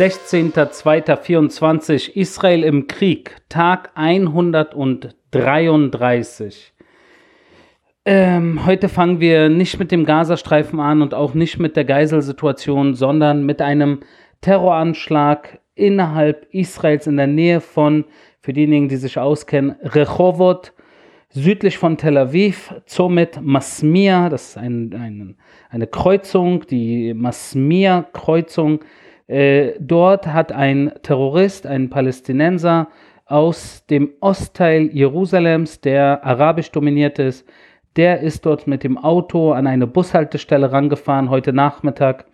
16.02.24 Israel im Krieg, Tag 133. Ähm, heute fangen wir nicht mit dem Gazastreifen an und auch nicht mit der Geiselsituation, sondern mit einem Terroranschlag innerhalb Israels in der Nähe von, für diejenigen, die sich auskennen, Rehovot, südlich von Tel Aviv, somit Masmia, das ist ein, ein, eine Kreuzung, die Masmia-Kreuzung. Äh, dort hat ein Terrorist, ein Palästinenser aus dem Ostteil Jerusalems, der arabisch dominiert ist, der ist dort mit dem Auto an eine Bushaltestelle rangefahren heute Nachmittag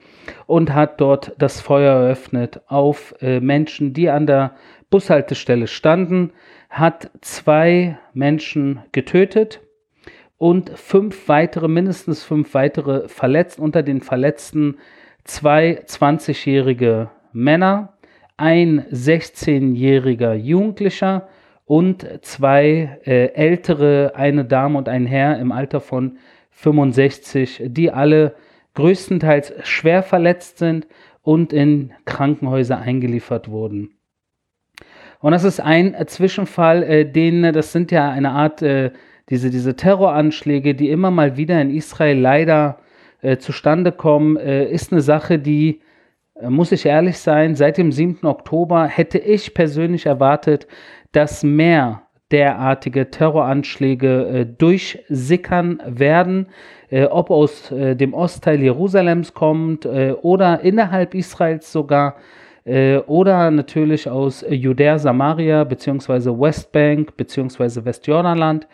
und hat dort das Feuer eröffnet auf äh, Menschen, die an der Bushaltestelle standen hat zwei Menschen getötet und fünf weitere, mindestens fünf weitere verletzt. Unter den Verletzten zwei 20-jährige Männer, ein 16-jähriger Jugendlicher und zwei äh, ältere, eine Dame und ein Herr im Alter von 65, die alle größtenteils schwer verletzt sind und in Krankenhäuser eingeliefert wurden. Und das ist ein Zwischenfall, äh, den, das sind ja eine Art, äh, diese, diese Terroranschläge, die immer mal wieder in Israel leider äh, zustande kommen, äh, ist eine Sache, die, muss ich ehrlich sein, seit dem 7. Oktober hätte ich persönlich erwartet, dass mehr derartige Terroranschläge durchsickern werden, ob aus dem Ostteil Jerusalems kommt oder innerhalb Israels sogar äh, oder natürlich aus Judäa, Samaria beziehungsweise Westbank beziehungsweise Westjordanland,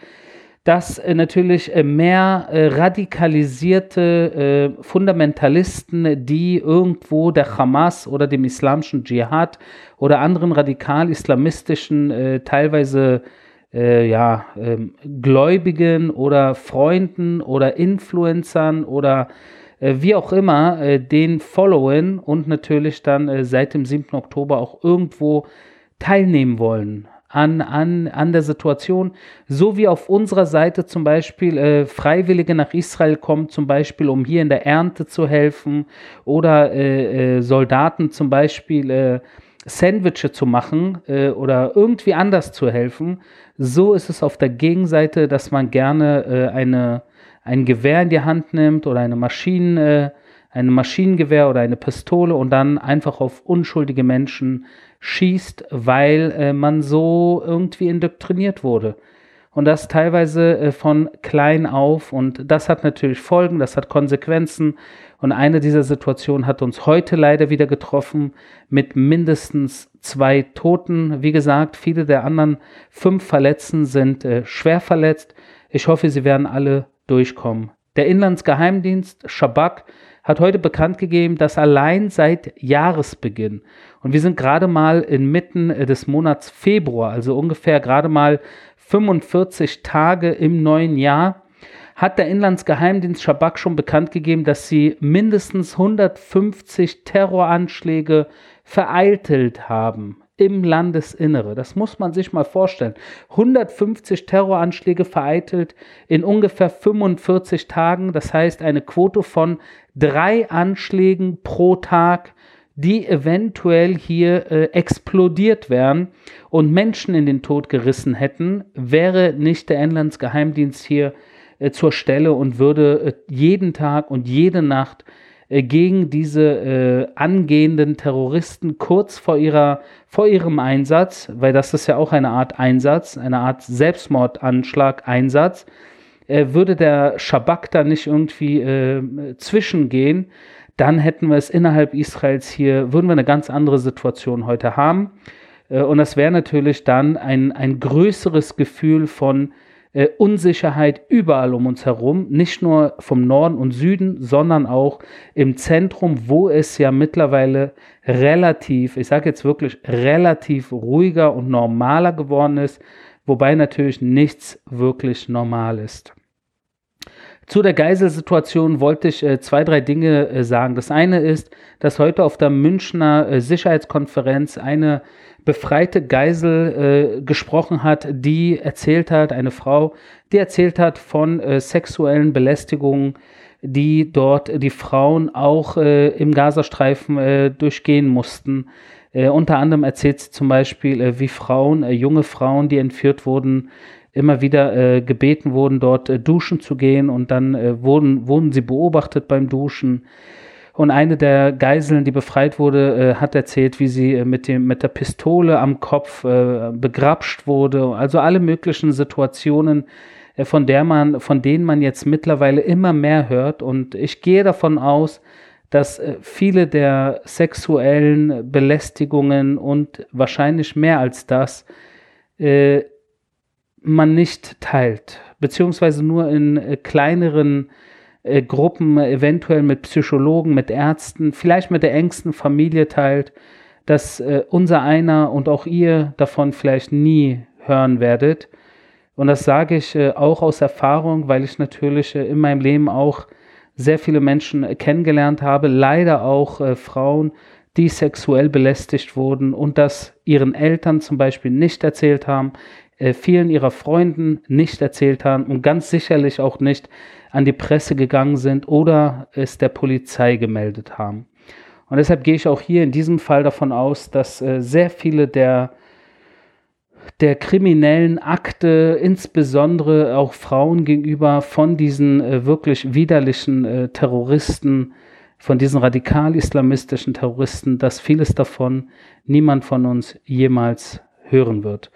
dass äh, natürlich äh, mehr äh, radikalisierte äh, Fundamentalisten, die irgendwo der Hamas oder dem islamischen Dschihad oder anderen radikal-islamistischen, äh, teilweise ja, ähm, Gläubigen oder Freunden oder Influencern oder äh, wie auch immer, äh, den followen und natürlich dann äh, seit dem 7. Oktober auch irgendwo teilnehmen wollen an, an, an der Situation, so wie auf unserer Seite zum Beispiel äh, Freiwillige nach Israel kommen, zum Beispiel, um hier in der Ernte zu helfen oder äh, äh, Soldaten zum Beispiel äh, Sandwiches zu machen äh, oder irgendwie anders zu helfen. So ist es auf der Gegenseite, dass man gerne äh, eine ein Gewehr in die Hand nimmt oder eine Maschine, äh, ein Maschinengewehr oder eine Pistole und dann einfach auf unschuldige Menschen schießt, weil äh, man so irgendwie indoktriniert wurde. Und das teilweise äh, von klein auf. Und das hat natürlich Folgen, das hat Konsequenzen. Und eine dieser Situationen hat uns heute leider wieder getroffen mit mindestens zwei Toten. Wie gesagt, viele der anderen fünf Verletzten sind äh, schwer verletzt. Ich hoffe, sie werden alle durchkommen. Der Inlandsgeheimdienst Shabak hat heute bekannt gegeben, dass allein seit Jahresbeginn, und wir sind gerade mal inmitten äh, des Monats Februar, also ungefähr gerade mal 45 Tage im neuen Jahr, hat der Inlandsgeheimdienst Shabak schon bekannt gegeben, dass sie mindestens 150 Terroranschläge vereitelt haben im Landesinnere. Das muss man sich mal vorstellen. 150 Terroranschläge vereitelt in ungefähr 45 Tagen. Das heißt eine Quote von drei Anschlägen pro Tag, die eventuell hier äh, explodiert wären und Menschen in den Tod gerissen hätten, wäre nicht der Inlandsgeheimdienst hier äh, zur Stelle und würde äh, jeden Tag und jede Nacht äh, gegen diese äh, angehenden Terroristen kurz vor, ihrer, vor ihrem Einsatz, weil das ist ja auch eine Art Einsatz, eine Art Selbstmordanschlag, Einsatz, äh, würde der Schabak da nicht irgendwie zwischengehen, dann hätten wir es innerhalb Israels hier, würden wir eine ganz andere Situation heute haben. Äh, und das wäre natürlich dann ein, ein größeres Gefühl von äh, Unsicherheit überall um uns herum, nicht nur vom Norden und Süden, sondern auch im Zentrum, wo es ja mittlerweile relativ, ich sage jetzt wirklich relativ ruhiger und normaler geworden ist, wobei natürlich nichts wirklich normal ist. Zu der Geiselsituation wollte ich äh, zwei, drei Dinge äh, sagen. Das eine ist, dass heute auf der Münchner äh, Sicherheitskonferenz eine befreite Geisel äh, gesprochen hat, die erzählt hat, eine Frau, die erzählt hat von äh, sexuellen Belästigungen die dort die Frauen auch äh, im Gazastreifen durchgehen mussten. Unter anderem erzählt sie zum Beispiel, wie Frauen, junge Frauen, die entführt wurden, immer wieder äh, gebeten wurden, dort äh, duschen zu gehen und dann äh, wurden, wurden sie beobachtet beim Duschen. Und eine der Geiseln, die befreit wurde, äh, hat erzählt, wie sie äh, mit, dem, mit der Pistole am Kopf äh, begrapscht wurde. Also alle möglichen Situationen, äh, von, der man, von denen man jetzt mittlerweile immer mehr hört. Und ich gehe davon aus, dass äh, viele der sexuellen Belästigungen und wahrscheinlich mehr als das äh, man nicht teilt, beziehungsweise nur in kleineren äh, Gruppen, eventuell mit Psychologen, mit Ärzten, vielleicht mit der engsten Familie teilt, dass äh, unser einer und auch ihr davon vielleicht nie hören werdet. Und das sage ich äh, auch aus Erfahrung, weil ich natürlich äh, in meinem Leben auch sehr viele Menschen äh, kennengelernt habe, leider auch äh, Frauen, die sexuell belästigt wurden und das ihren Eltern zum Beispiel nicht erzählt haben, vielen ihrer Freunden nicht erzählt haben und ganz sicherlich auch nicht an die Presse gegangen sind oder es der Polizei gemeldet haben. Und deshalb gehe ich auch hier in diesem Fall davon aus, dass äh, sehr viele der, der kriminellen Akte, insbesondere auch Frauen gegenüber, von diesen äh, wirklich widerlichen äh, Terroristen, von diesen radikal-islamistischen Terroristen, dass vieles davon niemand von uns jemals hören wird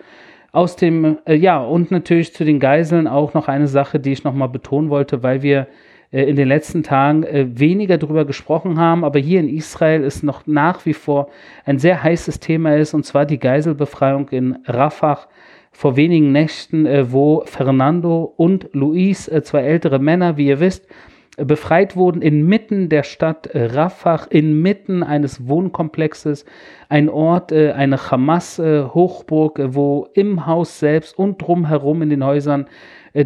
aus dem, äh, ja, und natürlich zu den Geiseln auch noch eine Sache, die ich nochmal betonen wollte, weil wir äh, in den letzten Tagen äh, weniger darüber gesprochen haben, aber hier in Israel ist noch nach wie vor ein sehr heißes Thema ist, und zwar die Geiselbefreiung in Rafah vor wenigen Nächten, äh, wo Fernando und Luis, äh, zwei ältere Männer, wie ihr wisst, befreit wurden inmitten der Stadt äh, Rafah, inmitten eines Wohnkomplexes, ein Ort, äh, eine Hamas-Hochburg, äh, wo im Haus selbst und drumherum in den Häusern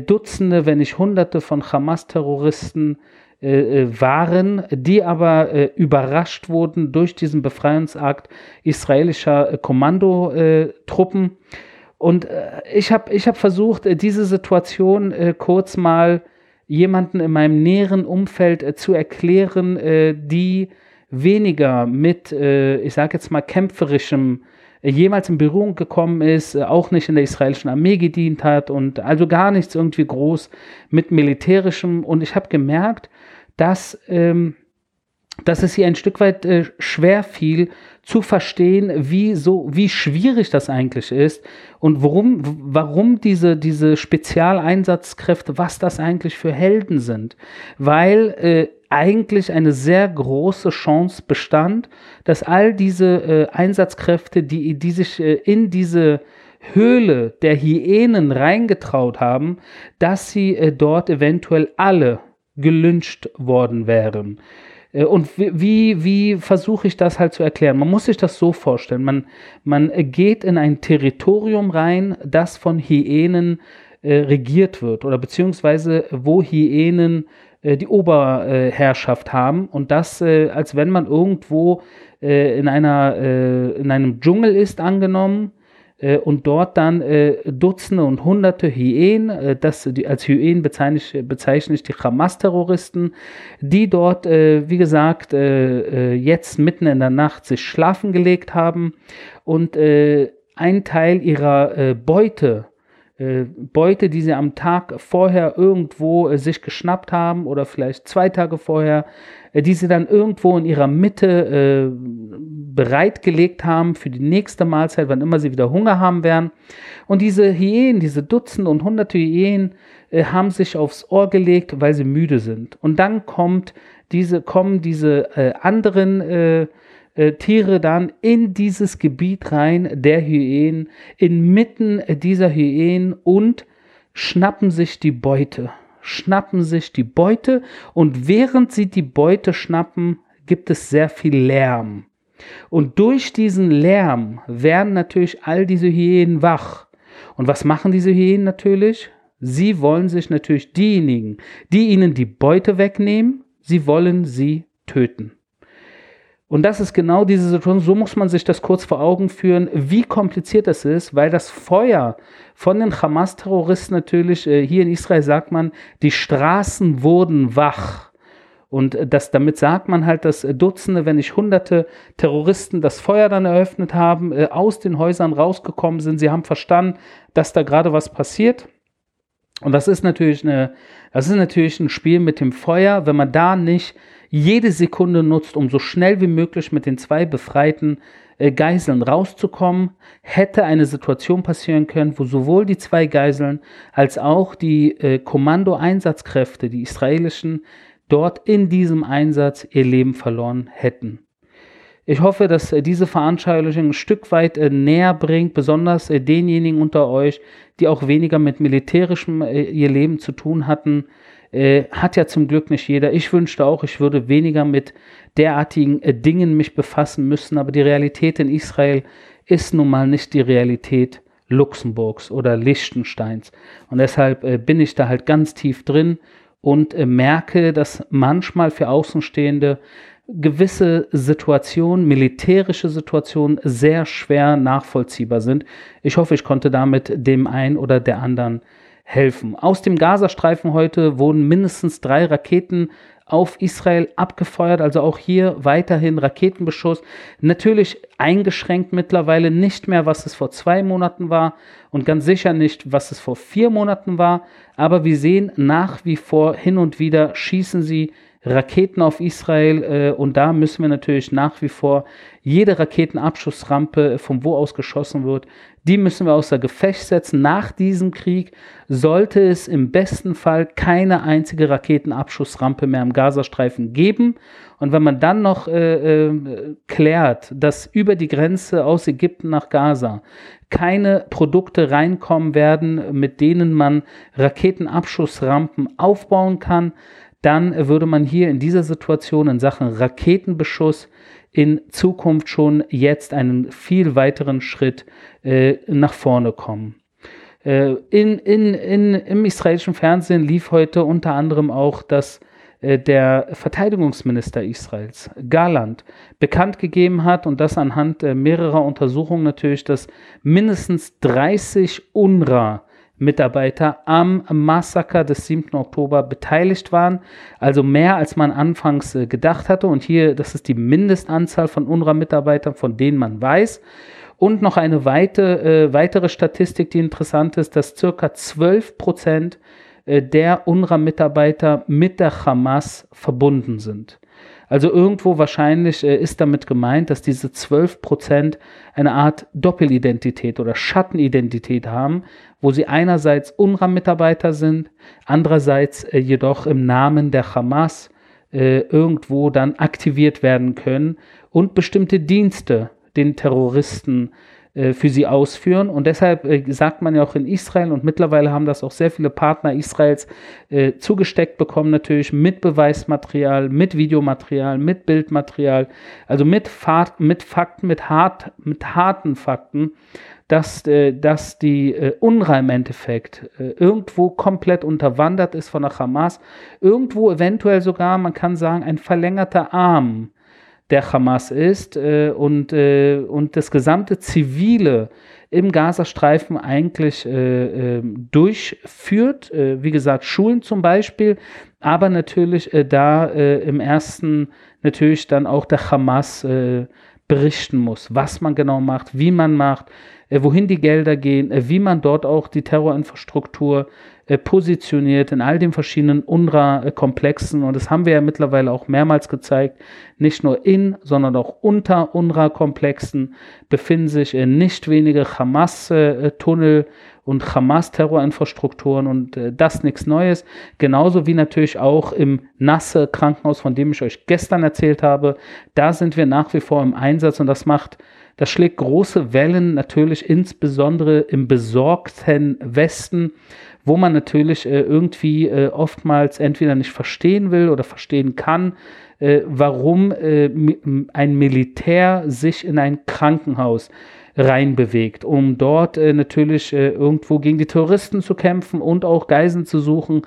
Dutzende, wenn nicht Hunderte von Hamas-Terroristen waren, die aber überrascht wurden durch diesen Befreiungsakt israelischer Kommandotruppen. Und ich habe ich hab versucht, diese Situation kurz mal jemanden in meinem näheren Umfeld äh, zu erklären, äh, die weniger mit, äh, ich sage jetzt mal, kämpferischem äh, jemals in Berührung gekommen ist, äh, auch nicht in der israelischen Armee gedient hat und also gar nichts irgendwie groß mit militärischem. Und ich habe gemerkt, dass, ähm, dass es hier ein Stück weit äh, schwer fiel, zu verstehen, wie so, wie schwierig das eigentlich ist und warum, warum diese, diese Spezialeinsatzkräfte, was das eigentlich für Helden sind. Weil äh, eigentlich eine sehr große Chance bestand, dass all diese äh, Einsatzkräfte, die, die sich äh, in diese Höhle der Hyänen reingetraut haben, dass sie äh, dort eventuell alle gelünscht worden wären. Äh, und wie, wie versuche ich das halt zu erklären? Man muss sich das so vorstellen. Man, man geht in ein Territorium rein, das von Hyänen äh, regiert wird oder beziehungsweise wo Hyänen äh, die Oberherrschaft haben und das, äh, als wenn man irgendwo äh, in, einer, äh, in einem Dschungel ist, angenommen, äh, und dort dann äh, Dutzende und Hunderte Hyänen, äh, das die, als Hyänen bezeichne, bezeichne ich die Hamas-Terroristen, die dort, äh, wie gesagt, äh, äh, jetzt mitten in der Nacht sich schlafen gelegt haben und ein Teil ihrer Beute Beute, die sie am Tag vorher irgendwo äh, sich geschnappt haben oder vielleicht zwei Tage vorher, äh, die sie dann irgendwo in ihrer Mitte äh, bereitgelegt haben für die nächste Mahlzeit, wann immer sie wieder Hunger haben werden. Und diese Hyänen, diese Dutzende und hunderte Hyänen, äh, haben sich aufs Ohr gelegt, weil sie müde sind. Und dann kommt diese, kommen diese äh, anderen äh, äh, Tiere dann in dieses Gebiet rein, der Hyänen, inmitten dieser Hyänen und schnappen sich die Beute. Schnappen sich die Beute und während sie die Beute schnappen, gibt es sehr viel Lärm. Und durch diesen Lärm werden natürlich all diese Hyänen wach. Und was machen diese Hyänen natürlich? Sie wollen sich natürlich diejenigen, die ihnen die Beute wegnehmen, sie wollen sie töten. Und das ist genau diese Situation, so muss man sich das kurz vor Augen führen, wie kompliziert das ist, weil das Feuer von den Hamas-Terroristen natürlich, äh, hier in Israel sagt man, die Straßen wurden wach. Und das, damit sagt man halt, dass Dutzende, wenn nicht Hunderte Terroristen das Feuer dann eröffnet haben, äh, aus den Häusern rausgekommen sind. Sie haben verstanden, dass da gerade was passiert. Und das ist natürlich eine, das ist natürlich ein Spiel mit dem Feuer. Wenn man da nicht jede Sekunde nutzt, um so schnell wie möglich mit den zwei befreiten äh, Geiseln rauszukommen, hätte eine Situation passieren können, wo sowohl die zwei Geiseln als auch die äh, Kommandoeinsatzkräfte, die israelischen, dort in diesem Einsatz ihr Leben verloren hätten. Ich hoffe, dass äh, diese Veranschaulichung ein Stück weit äh, näher bringt, besonders äh, denjenigen unter euch, die auch weniger mit militärischem ihr Leben zu tun hatten. hat ja zum Glück nicht jeder. Ich wünschte auch, ich würde weniger mit derartigen Dingen mich befassen müssen, aber die Realität in Israel ist nun mal nicht die Realität Luxemburgs oder Liechtensteins. Und deshalb bin ich da halt ganz tief drin und äh, merke, dass manchmal für Außenstehende gewisse Situationen, militärische Situationen sehr schwer nachvollziehbar sind. Ich hoffe, ich konnte damit dem einen oder der anderen helfen. Aus dem Gazastreifen heute wurden mindestens drei Raketen auf Israel abgefeuert, also auch hier weiterhin Raketenbeschuss. Natürlich eingeschränkt mittlerweile nicht mehr, was es vor zwei Monaten war und ganz sicher nicht, was es vor vier Monaten war. Aber wir sehen nach wie vor hin und wieder schießen sie Raketen auf Israel äh, und da müssen wir natürlich nach wie vor jede Raketenabschussrampe, von wo aus geschossen wird, die müssen wir außer Gefecht setzen. Nach diesem Krieg sollte es im besten Fall keine einzige Raketenabschussrampe mehr im Gazastreifen geben. Und wenn man dann noch äh, äh, klärt, dass über die Grenze aus Ägypten nach Gaza keine Produkte reinkommen werden, mit denen man Raketenabschussrampen aufbauen kann, dann würde man hier in dieser Situation in Sachen Raketenbeschuss in Zukunft schon jetzt einen viel weiteren Schritt äh, nach vorne kommen. Äh, in, in, in, Im israelischen Fernsehen lief heute unter anderem auch, dass äh, der Verteidigungsminister Israels, Garland, bekannt gegeben hat und das anhand äh, mehrerer Untersuchungen natürlich, dass mindestens 30 UNRWA Mitarbeiter am Massaker des 7. Oktober beteiligt waren. Also mehr als man anfangs äh, gedacht hatte. Und hier, das ist die Mindestanzahl von UNRWA-Mitarbeitern, von denen man weiß. Und noch eine weite, äh, weitere Statistik, die interessant ist, dass circa 12 Prozent äh, der UNRWA-Mitarbeiter mit der Hamas verbunden sind. Also irgendwo wahrscheinlich äh, ist damit gemeint, dass diese 12 Prozent eine Art Doppelidentität oder Schattenidentität haben, wo sie einerseits UNRWA-Mitarbeiter sind, andererseits äh, jedoch im Namen der Hamas äh, irgendwo dann aktiviert werden können und bestimmte Dienste den Terroristen für sie ausführen. Und deshalb äh, sagt man ja auch in Israel, und mittlerweile haben das auch sehr viele Partner Israels äh, zugesteckt bekommen, natürlich mit Beweismaterial, mit Videomaterial, mit Bildmaterial, also mit, Fakt, mit Fakten, mit, hart, mit harten Fakten, dass, äh, dass die äh, UNRWA im Endeffekt äh, irgendwo komplett unterwandert ist von der Hamas, irgendwo eventuell sogar, man kann sagen, ein verlängerter Arm der Hamas ist äh, und, äh, und das gesamte Zivile im Gazastreifen eigentlich äh, äh durchführt. Äh, wie gesagt, Schulen zum Beispiel, aber natürlich äh, da im ersten natürlich dann auch der Hamas berichten muss, was man genau macht, wie man macht, wohin die Gelder gehen, wie man dort auch die Terrorinfrastruktur äh, positioniert in all den verschiedenen UNRWA-Komplexen. Und das haben wir ja mittlerweile auch mehrmals gezeigt. Nicht nur in, sondern auch unter UNRWA-Komplexen befinden sich äh, nicht wenige Hamas-Tunnel und Hamas-Terrorinfrastrukturen und äh, das nichts Neues. Genauso wie natürlich auch im Nasse Krankenhaus, von dem ich euch gestern erzählt habe. Da sind wir nach wie vor im Einsatz und das macht das schlägt große Wellen, natürlich insbesondere im besorgten Westen, wo man natürlich äh, irgendwie äh, oftmals entweder nicht verstehen will oder verstehen kann, äh, warum äh, ein Militär sich in ein Krankenhaus reinbewegt, um dort äh, natürlich äh, irgendwo gegen die Terroristen zu kämpfen und auch Geisen zu suchen.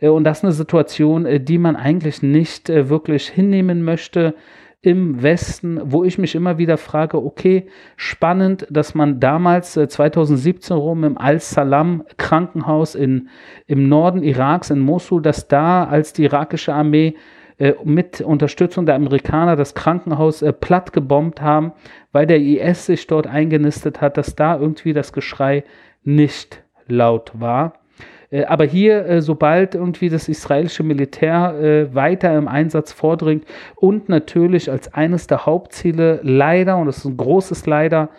und das ist eine Situation, die man eigentlich nicht wirklich hinnehmen möchte im Westen, wo ich mich immer wieder frage, okay, spannend, dass man damals äh, 2017 rum im Al-Salam Krankenhaus in, im Norden Iraks, in Mosul, dass da, als die irakische Armee äh, mit Unterstützung der Amerikaner das Krankenhaus äh, platt gebombt haben, weil der IS sich dort eingenistet hat, dass da irgendwie das Geschrei nicht laut war. Äh, aber hier, äh, sobald irgendwie das israelische Militär äh, weiter im Einsatz vordringt und natürlich als eines der Hauptziele leider, und das ist ein großes Leider,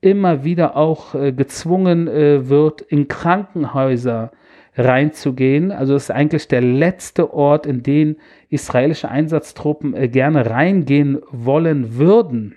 immer wieder auch gezwungen wird, in Krankenhäuser reinzugehen. Also es ist eigentlich der letzte Ort, in den israelische Einsatztruppen gerne reingehen wollen würden.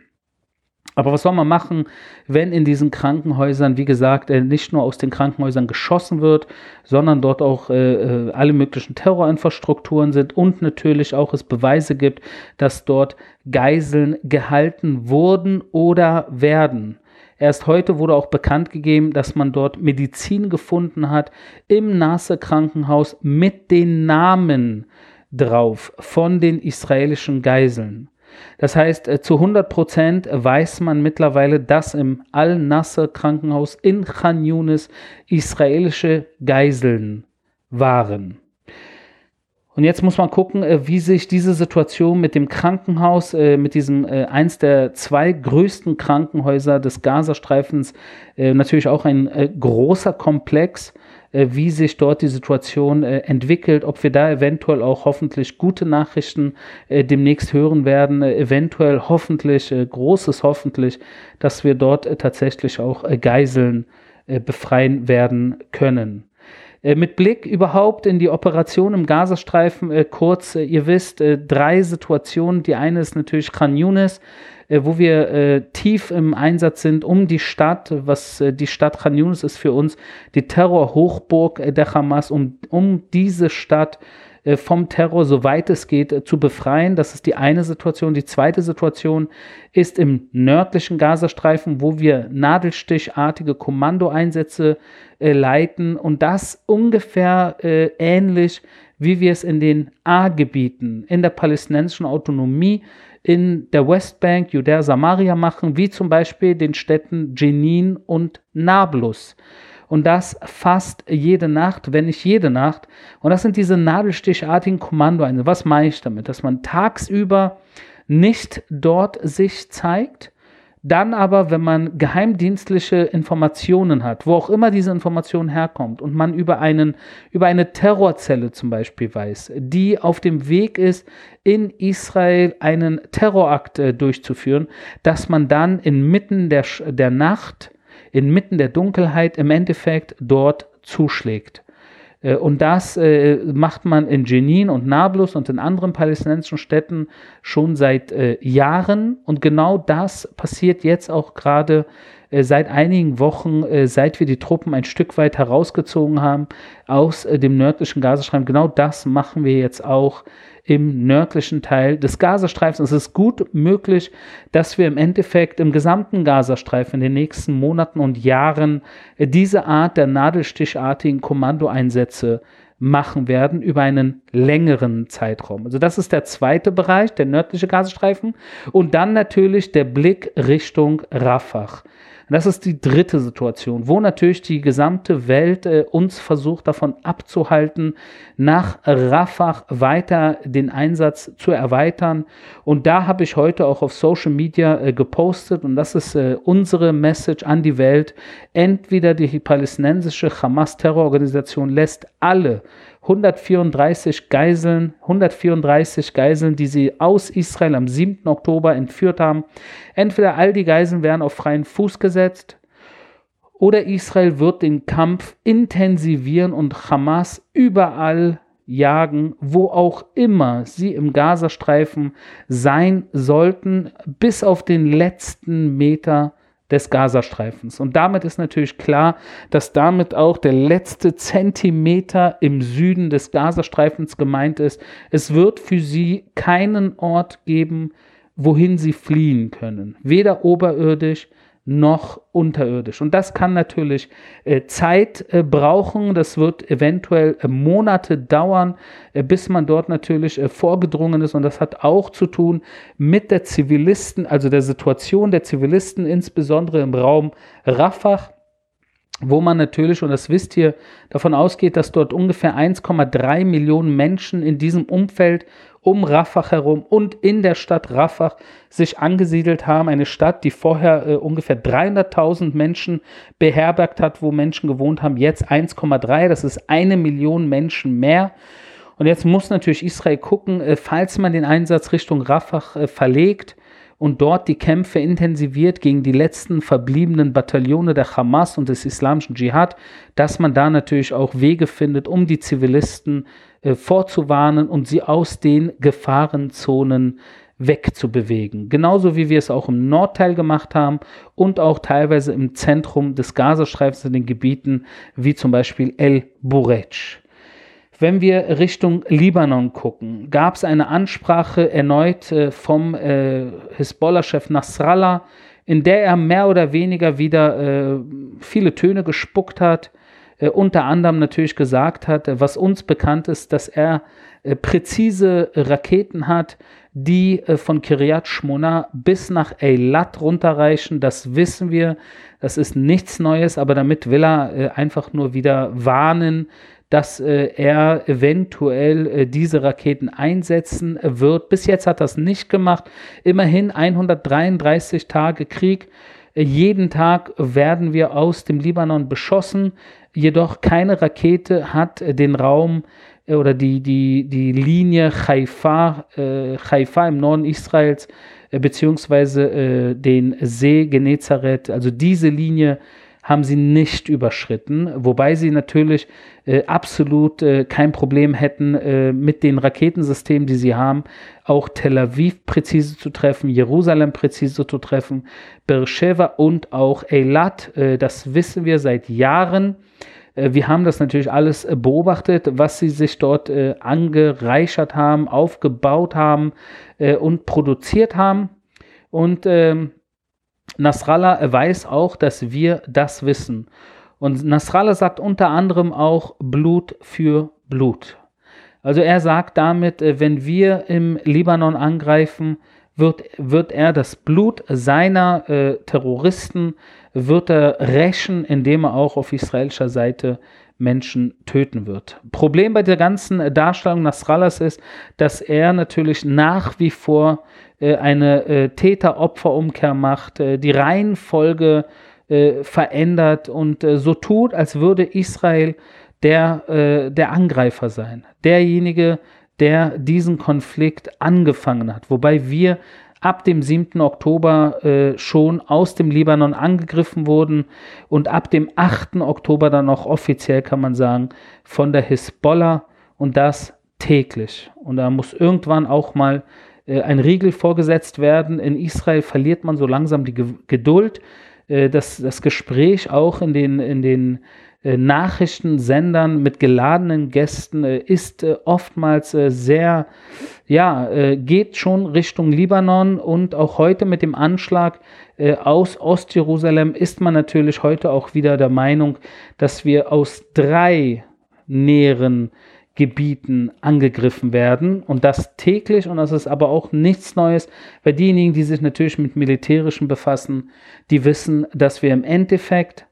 Aber was soll man machen, wenn in diesen Krankenhäusern, wie gesagt, äh, nicht nur aus den Krankenhäusern geschossen wird, sondern dort auch äh, äh, alle möglichen Terrorinfrastrukturen sind und natürlich auch es Beweise gibt, dass dort Geiseln gehalten wurden oder werden. Erst heute wurde auch bekannt gegeben, dass man dort Medizin gefunden hat im Nasser Krankenhaus mit den Namen drauf von den israelischen Geiseln. Das heißt, äh, zu 100 Prozent weiß man mittlerweile, dass im Al-Nasser Krankenhaus in Khan Yunis israelische Geiseln waren. Und jetzt muss man gucken, äh, wie sich diese Situation mit dem Krankenhaus, äh, mit diesem eins der zwei größten Krankenhäuser des Gazastreifens, natürlich auch ein großer Komplex, wie sich dort die Situation äh, entwickelt, ob wir da eventuell auch hoffentlich gute Nachrichten äh, demnächst hören werden, eventuell hoffentlich, großes hoffentlich, dass wir dort tatsächlich auch Geiseln befreien werden können. Mit Blick überhaupt in die Operation im Gazastreifen, kurz, ihr wisst, drei Situationen. Die eine ist natürlich Khan Yunis, äh, wo wir äh, tief im Einsatz sind um die Stadt, was äh, die Stadt Khan Yunis ist für uns die Terrorhochburg äh, der Hamas, um, um diese Stadt äh, vom Terror, soweit es geht, äh, zu befreien. Das ist die eine Situation. Die zweite Situation ist im nördlichen Gazastreifen, wo wir nadelstichartige Kommandoeinsätze leiten und das ungefähr ähnlich, wie wir es in den A-Gebieten in der palästinensischen Autonomie in der Westbank, Judäa, Samaria machen, wie zum Beispiel den Städten Jenin und Nablus. Und das fast jede Nacht, wenn nicht jede Nacht. Und das sind diese nadelstichartigen Kommandoeinsätze. Was meine ich damit? Dass man tagsüber nicht dort sich zeigt, dann aber, wenn man geheimdienstliche Informationen hat, wo auch immer diese Information herkommt und man über, einen, über eine Terrorzelle zum Beispiel weiß, die auf dem Weg ist, in Israel einen Terrorakt äh, durchzuführen, dass man dann inmitten der, der Nacht, inmitten der Dunkelheit im Endeffekt dort zuschlägt. Äh, und das äh, macht man in Jenin und Nablus und in anderen palästinensischen Städten schon seit äh, Jahren. Und genau das passiert jetzt auch gerade seit einigen Wochen, seit wir die Truppen ein Stück weit herausgezogen haben aus dem nördlichen Gazastreifen. Genau das machen wir jetzt auch im nördlichen Teil des Gazastreifens. Es ist gut möglich, dass wir im Endeffekt im gesamten Gazastreifen in den nächsten Monaten und Jahren diese Art der nadelstichartigen Kommandoeinsätze machen werden über einen längeren Zeitraum. Also das ist der zweite Bereich, der nördliche Gazastreifen. Und dann natürlich der Blick Richtung Rafah. Und das ist die dritte Situation, wo natürlich die gesamte Welt äh, uns versucht davon abzuhalten, nach Rafah weiter den Einsatz zu erweitern. Und da habe ich heute auch auf Social Media äh, gepostet und das ist äh, unsere Message an die Welt. Entweder die palästinensische Hamas-Terrororganisation lässt alle 134 Geiseln, 134 Geiseln, die sie aus Israel am 7. Oktober entführt haben. Entweder all die Geiseln werden auf freien Fuß gesetzt oder Israel wird den Kampf intensivieren und Hamas überall jagen, wo auch immer sie im Gazastreifen sein sollten, bis auf den letzten Meter des Gazastreifens. Und damit ist natürlich klar, dass damit auch der letzte Zentimeter im Süden des Gazastreifens gemeint ist. Es wird für sie keinen Ort geben, wohin sie fliehen können. Weder oberirdisch noch unterirdisch. Und das kann natürlich äh, Zeit äh, brauchen. Das wird eventuell äh, Monate dauern, äh, bis man dort natürlich äh, vorgedrungen ist. Und das hat auch zu tun mit der Zivilisten, also der Situation der Zivilisten, insbesondere im Raum Rafah wo man natürlich, und das wisst ihr, davon ausgeht, dass dort ungefähr 1,3 Millionen Menschen in diesem Umfeld um Rafah herum und in der Stadt Rafah sich angesiedelt haben. Eine Stadt, die vorher äh, ungefähr 300.000 Menschen beherbergt hat, wo Menschen gewohnt haben, jetzt 1,3. Das ist eine Million Menschen mehr. Und jetzt muss natürlich Israel gucken, äh, falls man den Einsatz Richtung Rafah äh, verlegt, und dort die Kämpfe intensiviert gegen die letzten verbliebenen Bataillone der Hamas und des islamischen Dschihad, dass man da natürlich auch Wege findet, um die Zivilisten äh, vorzuwarnen und sie aus den Gefahrenzonen wegzubewegen. Genauso wie wir es auch im Nordteil gemacht haben und auch teilweise im Zentrum des Gazastreifens in den Gebieten wie zum Beispiel El Burej. Wenn wir Richtung Libanon gucken, gab es eine Ansprache erneut äh, vom äh, Hisbollah-Chef Nasrallah, in der er mehr oder weniger wieder viele Töne gespuckt hat, unter anderem natürlich gesagt hat, äh, was uns bekannt ist, dass er äh, präzise Raketen hat, die von Kiryat Shmona bis nach Eilat runterreichen. Das wissen wir. Das ist nichts Neues, aber damit will er einfach nur wieder warnen, dass äh, er eventuell äh, diese Raketen einsetzen wird. Bis jetzt hat er es nicht gemacht. Immerhin 133 Tage Krieg. Äh, jeden Tag werden wir aus dem Libanon beschossen. Jedoch keine Rakete hat äh, den Raum äh, oder die, die, die Linie Haifa, äh, Haifa im Norden Israels beziehungsweise den See Genezareth, also diese Linie haben sie nicht überschritten, wobei sie natürlich äh, absolut äh, kein Problem hätten, äh, mit den Raketensystemen, die sie haben, auch Tel Aviv präzise zu treffen, Jerusalem präzise zu treffen, Beersheba und auch Eilat. Äh, das wissen wir seit Jahren. Äh, wir haben das natürlich alles äh, beobachtet, was sie sich dort angereichert haben, aufgebaut haben und produziert haben. Und ähm, Nasrallah weiß auch, dass wir das wissen. Und Nasrallah sagt unter anderem auch Blut für Blut. Also er sagt damit, äh, wenn wir im Libanon angreifen, wird, wird er das Blut seiner äh, Terroristen, wird er rächen, indem er auch auf israelischer Seite Menschen töten wird. Problem bei der ganzen Darstellung Nasrallahs ist, dass er natürlich nach wie vor äh, eine äh, Täter-Opfer-Umkehr macht, äh, die Reihenfolge äh, verändert und äh, so tut, als würde Israel der, äh, der Angreifer sein, derjenige, der diesen Konflikt angefangen hat. Wobei wir ab dem 7. Oktober äh, schon aus dem Libanon angegriffen wurden und ab dem 8. Oktober dann auch offiziell, kann man sagen, von der Hisbollah und das täglich. Und da muss irgendwann auch mal äh, ein Riegel vorgesetzt werden. In Israel verliert man so langsam die Ge Geduld. Äh, das, das Gespräch auch in den, in den Nachrichtensendern mit geladenen Gästen äh, ist äh, oftmals äh, sehr, ja, äh, geht schon Richtung Libanon und auch heute mit dem Anschlag äh, aus Ostjerusalem ist man natürlich heute auch wieder der Meinung, dass wir aus drei näheren Gebieten angegriffen werden und das täglich und das ist aber auch nichts Neues, weil diejenigen, die sich natürlich mit Militärischen befassen, die wissen, dass wir im Endeffekt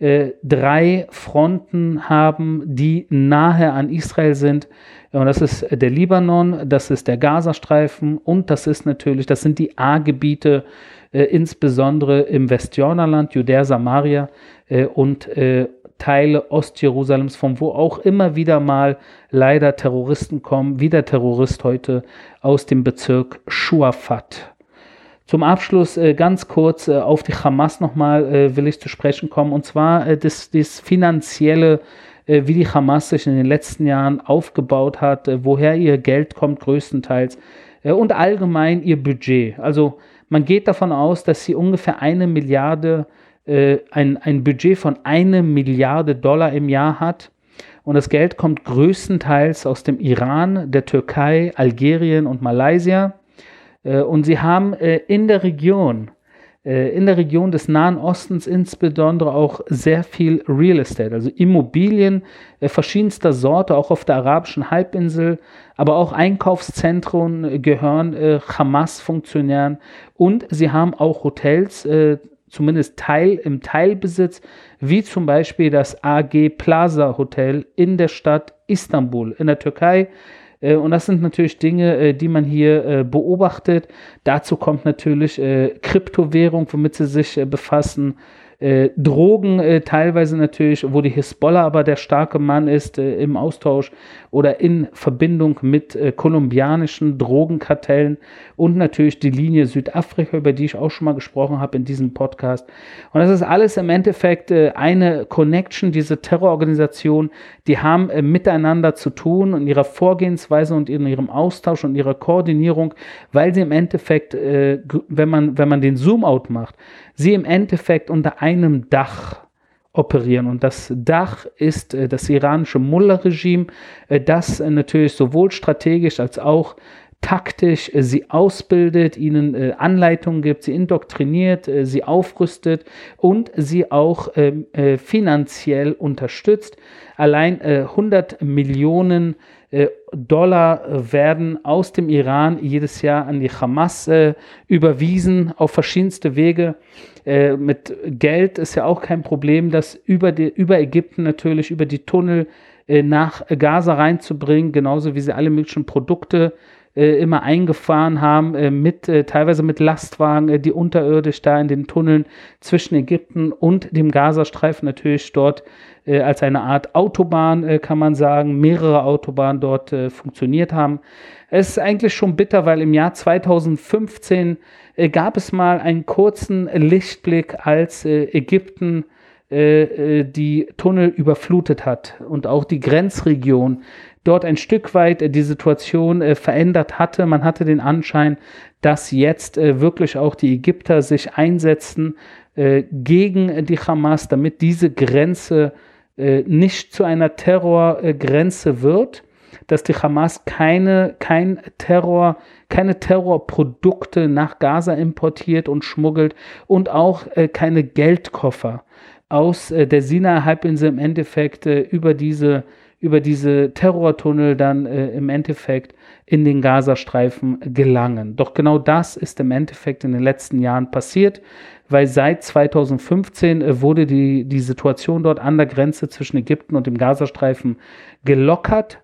äh, drei Fronten haben, die nahe an Israel sind. Und das ist der Libanon, das ist der Gazastreifen und das ist natürlich, das sind die A-Gebiete, äh, insbesondere im Westjordanland, Judäa, Samaria äh, und äh, Teile Ostjerusalems, von wo auch immer wieder mal leider Terroristen kommen, wie der Terrorist heute aus dem Bezirk Shuafat. Zum Abschluss äh, ganz kurz äh, auf die Hamas nochmal äh, will ich zu sprechen kommen. Und zwar äh, das, das finanzielle, äh, wie die Hamas sich in den letzten Jahren aufgebaut hat, äh, woher ihr Geld kommt größtenteils und allgemein ihr Budget. Also man geht davon aus, dass sie ungefähr eine Milliarde, ein, ein Budget von eine Milliarde Dollar im Jahr hat. Und das Geld kommt größtenteils aus dem Iran, der Türkei, Algerien und Malaysia. Äh, und sie haben äh, in der Region, äh, in der Region des Nahen Ostens insbesondere auch sehr viel Real Estate, also Immobilien verschiedenster Sorte, auch auf der arabischen Halbinsel, aber auch Einkaufszentren gehören Hamas-Funktionären. Und sie haben auch Hotels, zumindest Teil im Teilbesitz, wie zum Beispiel das AG Plaza Hotel in der Stadt Istanbul in der Türkei und das sind natürlich Dinge, äh, die man hier äh, beobachtet. Dazu kommt natürlich Kryptowährung, womit sie sich befassen äh, Drogen äh, teilweise natürlich, wo die Hisbollah aber der starke Mann ist äh, im Austausch oder in Verbindung mit äh, kolumbianischen Drogenkartellen und natürlich die Linie Südafrika, über die ich auch schon mal gesprochen habe in diesem Podcast. Und das ist alles im Endeffekt äh, eine Connection, diese Terrororganisation, die haben äh, miteinander zu tun in ihrer Vorgehensweise und in ihrem Austausch und ihrer Koordinierung, weil sie im Endeffekt, wenn man, wenn man den Zoom-out macht, sie im Endeffekt unter einem Dach operieren. Und das Dach ist äh, das iranische Mullah-Regime, äh, das äh, natürlich sowohl strategisch als auch taktisch äh, sie ausbildet, ihnen äh, Anleitungen gibt, sie indoktriniert, äh, sie aufrüstet und sie auch ähm, finanziell unterstützt. Allein 100 Millionen Dollar werden aus dem Iran jedes Jahr an die Hamas überwiesen auf verschiedenste Wege. mit Geld ist ja auch kein Problem, das über, die, über Ägypten natürlich, über die Tunnel nach Gaza reinzubringen, genauso wie sie alle möglichen Produkte äh, immer eingefahren haben, äh, mit, äh, teilweise mit Lastwagen, äh, die unterirdisch da in den Tunneln zwischen Ägypten und dem Gazastreifen natürlich dort äh, als eine Art Autobahn, äh, kann man sagen, mehrere Autobahnen dort funktioniert haben. Es ist eigentlich schon bitter, weil im Jahr 2015 gab es mal einen kurzen Lichtblick, als Ägypten die Tunnel überflutet hat und auch die Grenzregion dort ein Stück weit äh, die Situation äh, verändert hatte. Man hatte den Anschein, dass jetzt äh, wirklich auch die Ägypter sich einsetzen gegen die Hamas, damit diese Grenze nicht zu einer Terrorgrenze wird, dass die Hamas keine, kein Terror, keine Terrorprodukte nach Gaza importiert und schmuggelt und auch keine Geldkoffer aus der Sinai-Halbinsel im Endeffekt über diese über diese Terrortunnel dann äh, im Endeffekt in den Gazastreifen gelangen. Doch genau das ist im Endeffekt in den letzten Jahren passiert, weil seit 2015 äh, wurde die, die Situation dort an der Grenze zwischen Ägypten und dem Gazastreifen gelockert.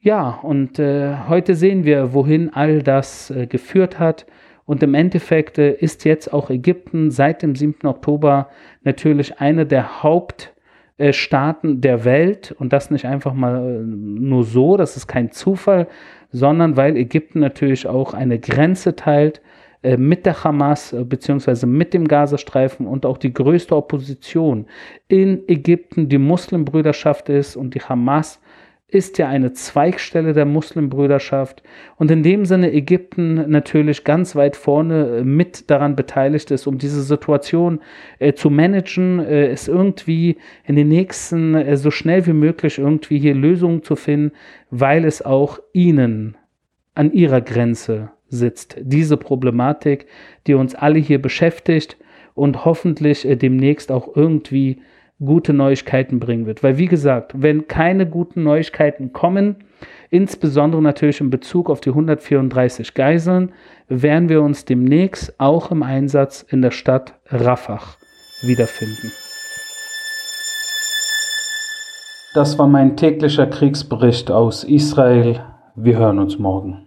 Ja, und äh, heute sehen wir, wohin all das äh, geführt hat. Und im Endeffekt äh, ist jetzt auch Ägypten seit dem 7. Oktober natürlich eine der Haupt- äh, Staaten der Welt und das nicht einfach mal äh, nur so, das ist kein Zufall, sondern weil Ägypten natürlich auch eine Grenze teilt äh, mit der Hamas beziehungsweise mit dem Gazastreifen und auch die größte Opposition in Ägypten die Muslimbrüderschaft ist und die Hamas ist ja eine Zweigstelle der Muslimbrüderschaft und in dem Sinne Ägypten natürlich ganz weit vorne äh, mit daran beteiligt ist, um diese Situation äh, zu managen, äh, es irgendwie in den nächsten äh, so schnell wie möglich irgendwie hier Lösungen zu finden, weil es auch ihnen an ihrer Grenze sitzt. Diese Problematik, die uns alle hier beschäftigt und hoffentlich äh, demnächst auch irgendwie gute Neuigkeiten bringen wird. Weil wie gesagt, wenn keine guten Neuigkeiten kommen, insbesondere natürlich in Bezug auf die 134 Geiseln, werden wir uns demnächst auch im Einsatz in der Stadt Rafah wiederfinden. Das war mein täglicher Kriegsbericht aus Israel. Wir hören uns morgen.